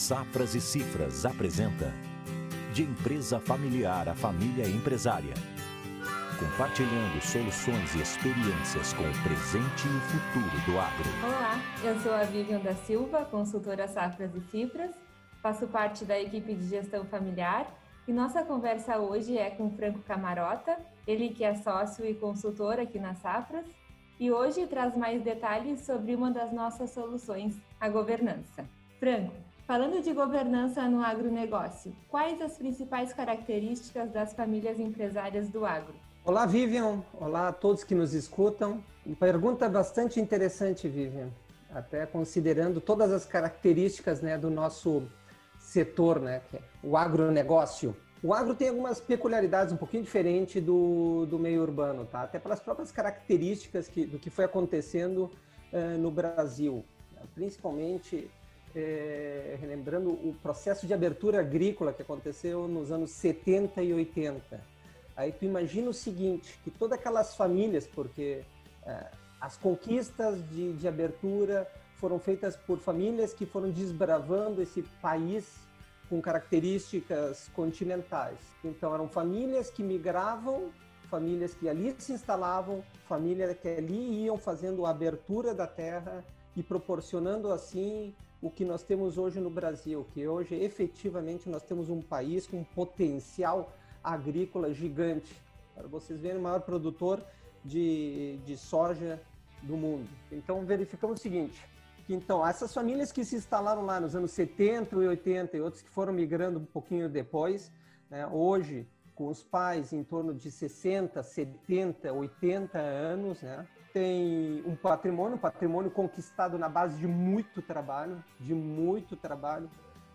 Safras e Cifras apresenta De empresa familiar a família empresária. Compartilhando soluções e experiências com o presente e o futuro do agro. Olá, eu sou a Vivian da Silva, consultora Safras e Cifras. Faço parte da equipe de gestão familiar e nossa conversa hoje é com Franco Camarota, ele que é sócio e consultor aqui na Safras, e hoje traz mais detalhes sobre uma das nossas soluções, a governança. Franco, falando de governança no agronegócio, quais as principais características das famílias empresárias do agro? Olá, Vivian. Olá a todos que nos escutam. Pergunta bastante interessante, Vivian. Até considerando todas as características né, do nosso setor, né, que é o agronegócio. O agro tem algumas peculiaridades um pouquinho diferente do, do meio urbano, tá? Até pelas próprias características que, do que foi acontecendo uh, no Brasil, né? principalmente é, relembrando o processo de abertura agrícola que aconteceu nos anos 70 e 80. Aí tu imagina o seguinte, que todas aquelas famílias, porque é, as conquistas de, de abertura foram feitas por famílias que foram desbravando esse país com características continentais. Então eram famílias que migravam, famílias que ali se instalavam, famílias que ali iam fazendo a abertura da terra e proporcionando assim o que nós temos hoje no Brasil, que hoje efetivamente nós temos um país com um potencial agrícola gigante. Para vocês verem, o maior produtor de, de soja do mundo. Então verificamos o seguinte, então, essas famílias que se instalaram lá nos anos 70 e 80 e outros que foram migrando um pouquinho depois, né, hoje, com os pais em torno de 60, 70, 80 anos, né, tem um patrimônio, um patrimônio conquistado na base de muito trabalho, de muito trabalho.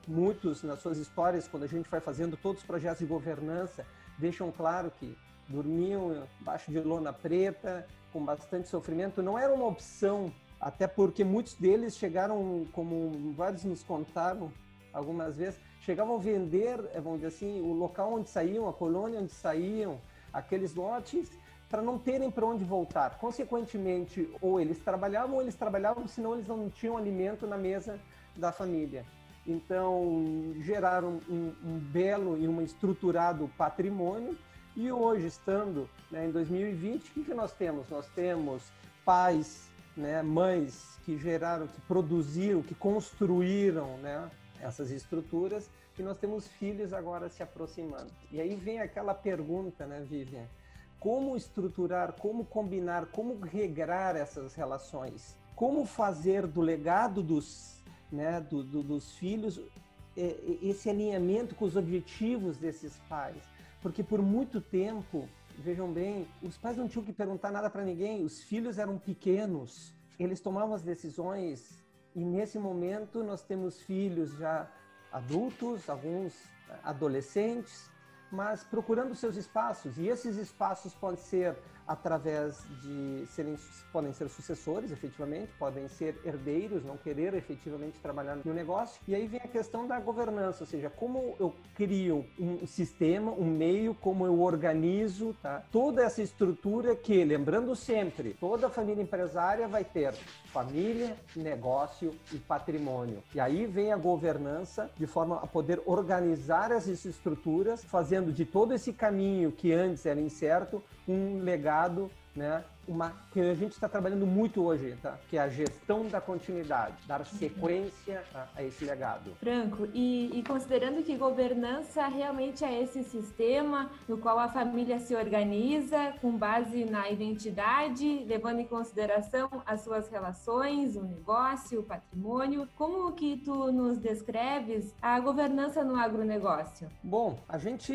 Muitos, nas suas histórias, quando a gente vai fazendo todos os projetos de governança, deixam claro que dormiam embaixo de lona preta, com bastante sofrimento. Não era uma opção até porque muitos deles chegaram, como vários nos contaram algumas vezes, chegavam a vender, eh, vamos dizer assim, o local onde saíam, a colônia onde saíam, aqueles lotes, para não terem para onde voltar. Consequentemente, ou eles trabalhavam, ou eles trabalhavam, senão eles não tinham alimento na mesa da família. Então, geraram um, um belo e um estruturado patrimônio. E hoje, estando né, em 2020, o que, que nós temos? Nós temos pais né, mães que geraram, que produziram, que construíram né, essas estruturas, e nós temos filhos agora se aproximando. E aí vem aquela pergunta, né, Vivian? Como estruturar, como combinar, como regrar essas relações? Como fazer do legado dos, né, do, do, dos filhos é, esse alinhamento com os objetivos desses pais? Porque por muito tempo Vejam bem, os pais não tinham que perguntar nada para ninguém, os filhos eram pequenos, eles tomavam as decisões e nesse momento nós temos filhos já adultos, alguns adolescentes, mas procurando seus espaços. E esses espaços podem ser através de serem, podem ser sucessores, efetivamente, podem ser herdeiros, não querer efetivamente trabalhar no negócio. E aí vem a questão da governança, ou seja, como eu crio um sistema, um meio, como eu organizo, tá? Toda essa estrutura que, lembrando sempre, toda família empresária vai ter família, negócio e patrimônio. E aí vem a governança de forma a poder organizar essas estruturas, fazendo de todo esse caminho que antes era incerto um legado né, uma que a gente está trabalhando muito hoje, tá? que é a gestão da continuidade, dar sequência a, a esse legado. Franco, e, e, considerando que governança realmente é esse sistema no qual a família se organiza com base na identidade, levando em consideração as suas relações, o negócio, o patrimônio, como que tu nos descreves a governança no agronegócio? Bom, a gente,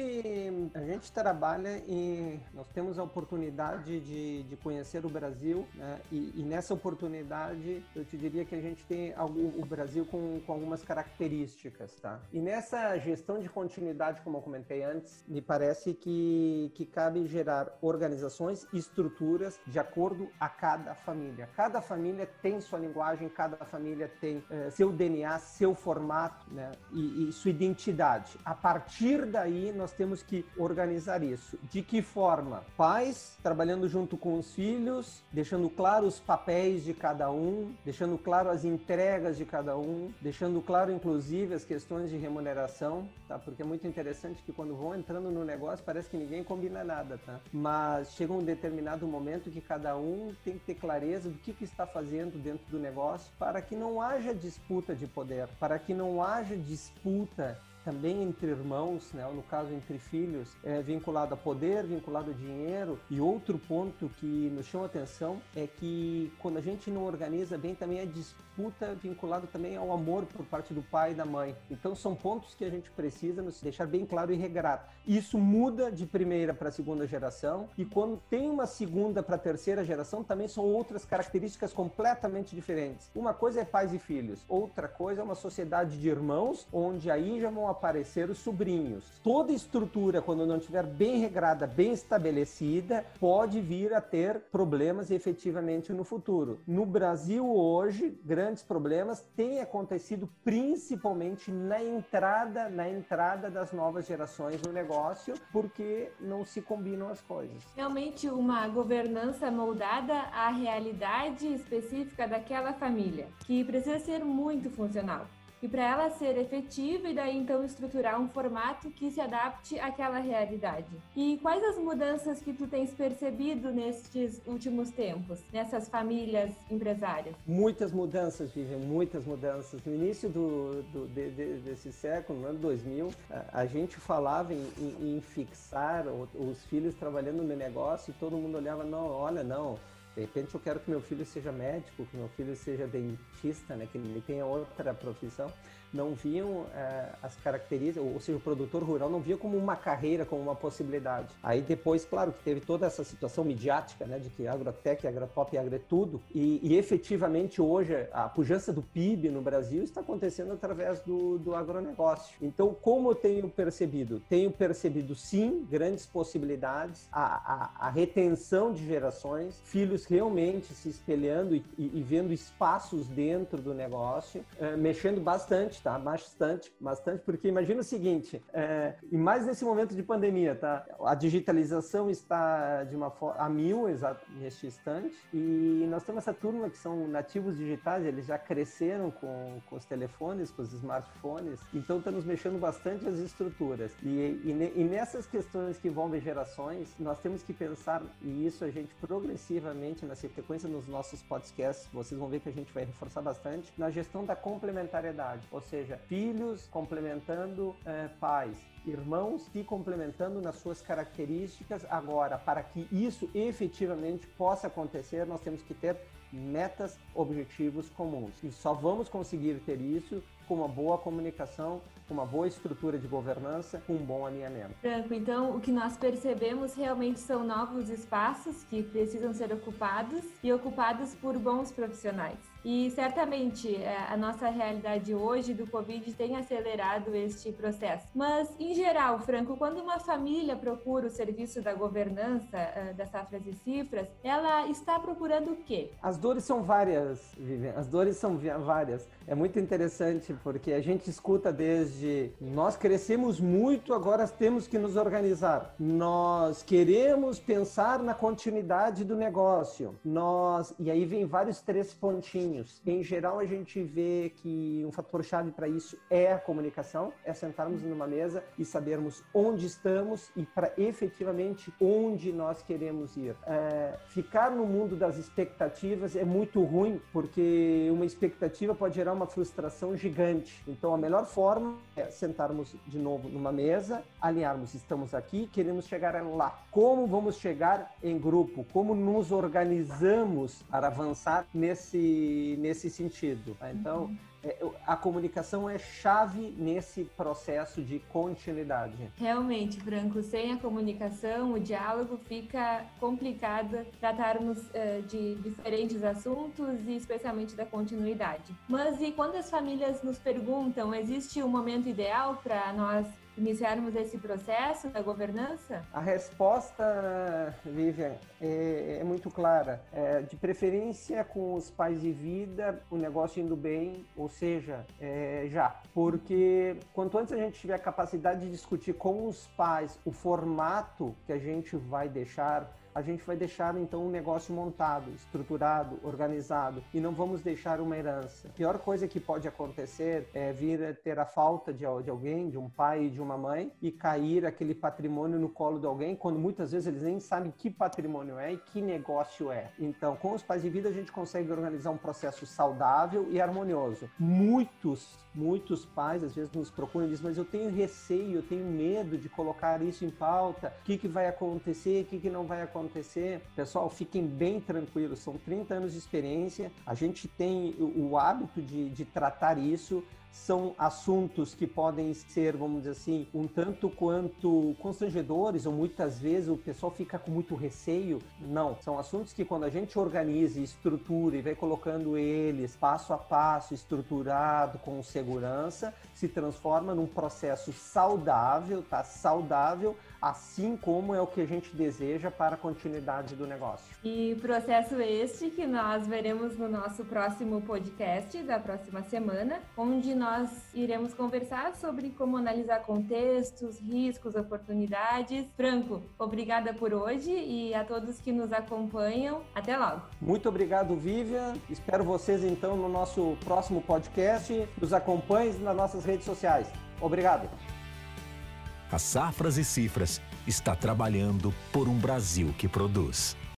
a gente trabalha e nós temos a oportunidade de, de conhecer conhecer o Brasil, né? e, e, nessa oportunidade eu te diria que a gente tem o, Brasil com, com, algumas características, tá? E nessa gestão de continuidade, como eu comentei antes, me parece que, que cabe gerar organizações e estruturas de acordo a cada família. Cada família tem sua linguagem, cada família tem é, seu DNA, seu formato, né? E, e sua identidade. A partir daí nós temos que organizar isso. De que forma? Pais trabalhando junto com os filhos filhos, deixando claro os papéis de cada um, deixando claro as entregas de cada um, deixando claro, inclusive, as questões de remuneração, tá? Porque é muito interessante que quando vão entrando no negócio, parece que ninguém combina nada, tá? Mas chega um determinado momento que cada um tem que ter clareza do que, que está fazendo dentro do negócio para que não haja disputa de poder, para que não haja disputa também entre irmãos, né, no caso entre filhos, é vinculado a poder, vinculado a dinheiro. E outro ponto que nos chama atenção é que quando a gente não organiza bem também a disputa vinculada também ao amor por parte do pai e da mãe. Então são pontos que a gente precisa nos deixar bem claro e regrado. Isso muda de primeira para segunda geração e quando tem uma segunda para terceira geração também são outras características completamente diferentes. Uma coisa é pais e filhos, outra coisa é uma sociedade de irmãos onde aí já vão aparecer os sobrinhos. Toda estrutura, quando não estiver bem regrada, bem estabelecida, pode vir a ter problemas efetivamente no futuro. No Brasil hoje, grandes problemas têm acontecido principalmente na entrada, na entrada das novas gerações no negócio, porque não se combinam as coisas. Realmente uma governança moldada à realidade específica daquela família, que precisa ser muito funcional e para ela ser efetiva e daí então estruturar um formato que se adapte àquela realidade. E quais as mudanças que tu tens percebido nestes últimos tempos, nessas famílias empresárias? Muitas mudanças, Vivian, muitas mudanças. No início do, do de, de, desse século, no ano 2000, a, a gente falava em, em, em fixar os filhos trabalhando no negócio e todo mundo olhava, não, olha, não, de repente eu quero que meu filho seja médico, que meu filho seja dentista, né, que ele tenha outra profissão não viam é, as características, ou seja, o produtor rural não via como uma carreira, como uma possibilidade. Aí depois, claro, que teve toda essa situação midiática, né, de que agrotec, agrotop e agretudo, e, e efetivamente hoje a pujança do PIB no Brasil está acontecendo através do, do agronegócio. Então, como eu tenho percebido? Tenho percebido, sim, grandes possibilidades, a, a, a retenção de gerações, filhos realmente se espelhando e, e, e vendo espaços dentro do negócio, é, mexendo bastante tá? Bastante, bastante, porque imagina o seguinte, é, e mais nesse momento de pandemia, tá? A digitalização está de uma a mil neste instante e nós temos essa turma que são nativos digitais, eles já cresceram com, com os telefones, com os smartphones, então estamos mexendo bastante as estruturas. E, e, e nessas questões que envolvem gerações, nós temos que pensar, e isso a gente progressivamente, na sequência nos nossos podcasts, vocês vão ver que a gente vai reforçar bastante, na gestão da complementariedade, ou seja, filhos complementando é, pais, irmãos se complementando nas suas características. Agora, para que isso efetivamente possa acontecer, nós temos que ter metas, objetivos comuns. E só vamos conseguir ter isso com uma boa comunicação, com uma boa estrutura de governança, com um bom alinhamento. Franco, então o que nós percebemos realmente são novos espaços que precisam ser ocupados e ocupados por bons profissionais. E certamente é, a nossa realidade hoje do Covid tem acelerado este processo. Mas, em geral, Franco, quando uma família procura o serviço da governança é, das safras e cifras, ela está procurando o quê? As dores são várias, Vivian. As dores são várias. É muito interessante porque a gente escuta desde nós crescemos muito, agora temos que nos organizar. Nós queremos pensar na continuidade do negócio. Nós e aí vem vários três pontinhos Em geral, a gente vê que um fator-chave para isso é a comunicação, é sentarmos numa mesa e sabermos onde estamos e para efetivamente onde nós queremos ir. É, ficar no mundo das expectativas é muito ruim, porque uma expectativa pode gerar uma frustração gigante. Então, a melhor forma é sentarmos de novo numa mesa, alinharmos, estamos aqui, queremos chegar lá. Como vamos chegar em grupo? Como nos organizamos para avançar nesse nesse sentido. Tá? Então, uhum. é, a comunicação é chave nesse processo de continuidade. Realmente, Franco, sem a comunicação, o diálogo fica complicado tratarmos uh, de diferentes assuntos e especialmente da continuidade. Mas e quando as famílias nos perguntam, existe um momento ideal para nós iniciarmos esse processo da governança? A resposta, Vivian, é, é muito clara. É, de preferência com os pais de vida, o negócio indo bem, ou seja, é, já. Porque quanto antes a gente tiver a capacidade de discutir com os pais o formato que a gente vai deixar a gente vai deixar então um negócio montado, estruturado, organizado e não vamos deixar uma herança. A pior coisa que pode acontecer é vir ter a falta de, de alguém, de um pai e de uma mãe e cair aquele patrimônio no colo de alguém, quando muitas vezes eles nem sabem que patrimônio é e que negócio é. Então, com os pais de vida a gente consegue organizar um processo saudável e harmonioso. Muitos, muitos pais às vezes nos procuram e dizem, mas eu tenho receio, eu tenho medo de colocar isso em pauta, o que, que vai acontecer, o que, que não vai acontecer. Pessoal, fiquem bem tranquilos, são 30 anos de experiência, a gente tem o, o hábito de, de tratar isso são assuntos que podem ser, vamos dizer assim, um tanto quanto constrangedores, ou muitas vezes o pessoal fica com muito receio. Não, são assuntos que quando a gente organiza, estrutura e vai colocando eles passo a passo, estruturado, com segurança, se transforma num processo saudável, tá? Saudável, assim como é o que a gente deseja para a continuidade do negócio. E processo este que nós veremos no nosso próximo podcast da próxima semana, onde nós iremos conversar sobre como analisar contextos, riscos, oportunidades. Franco, obrigada por hoje e a todos que nos acompanham. Até logo. Muito obrigado, Vivian. Espero vocês então no nosso próximo podcast. Nos acompanhem nas nossas redes sociais. Obrigado. A Safras e Cifras está trabalhando por um Brasil que produz.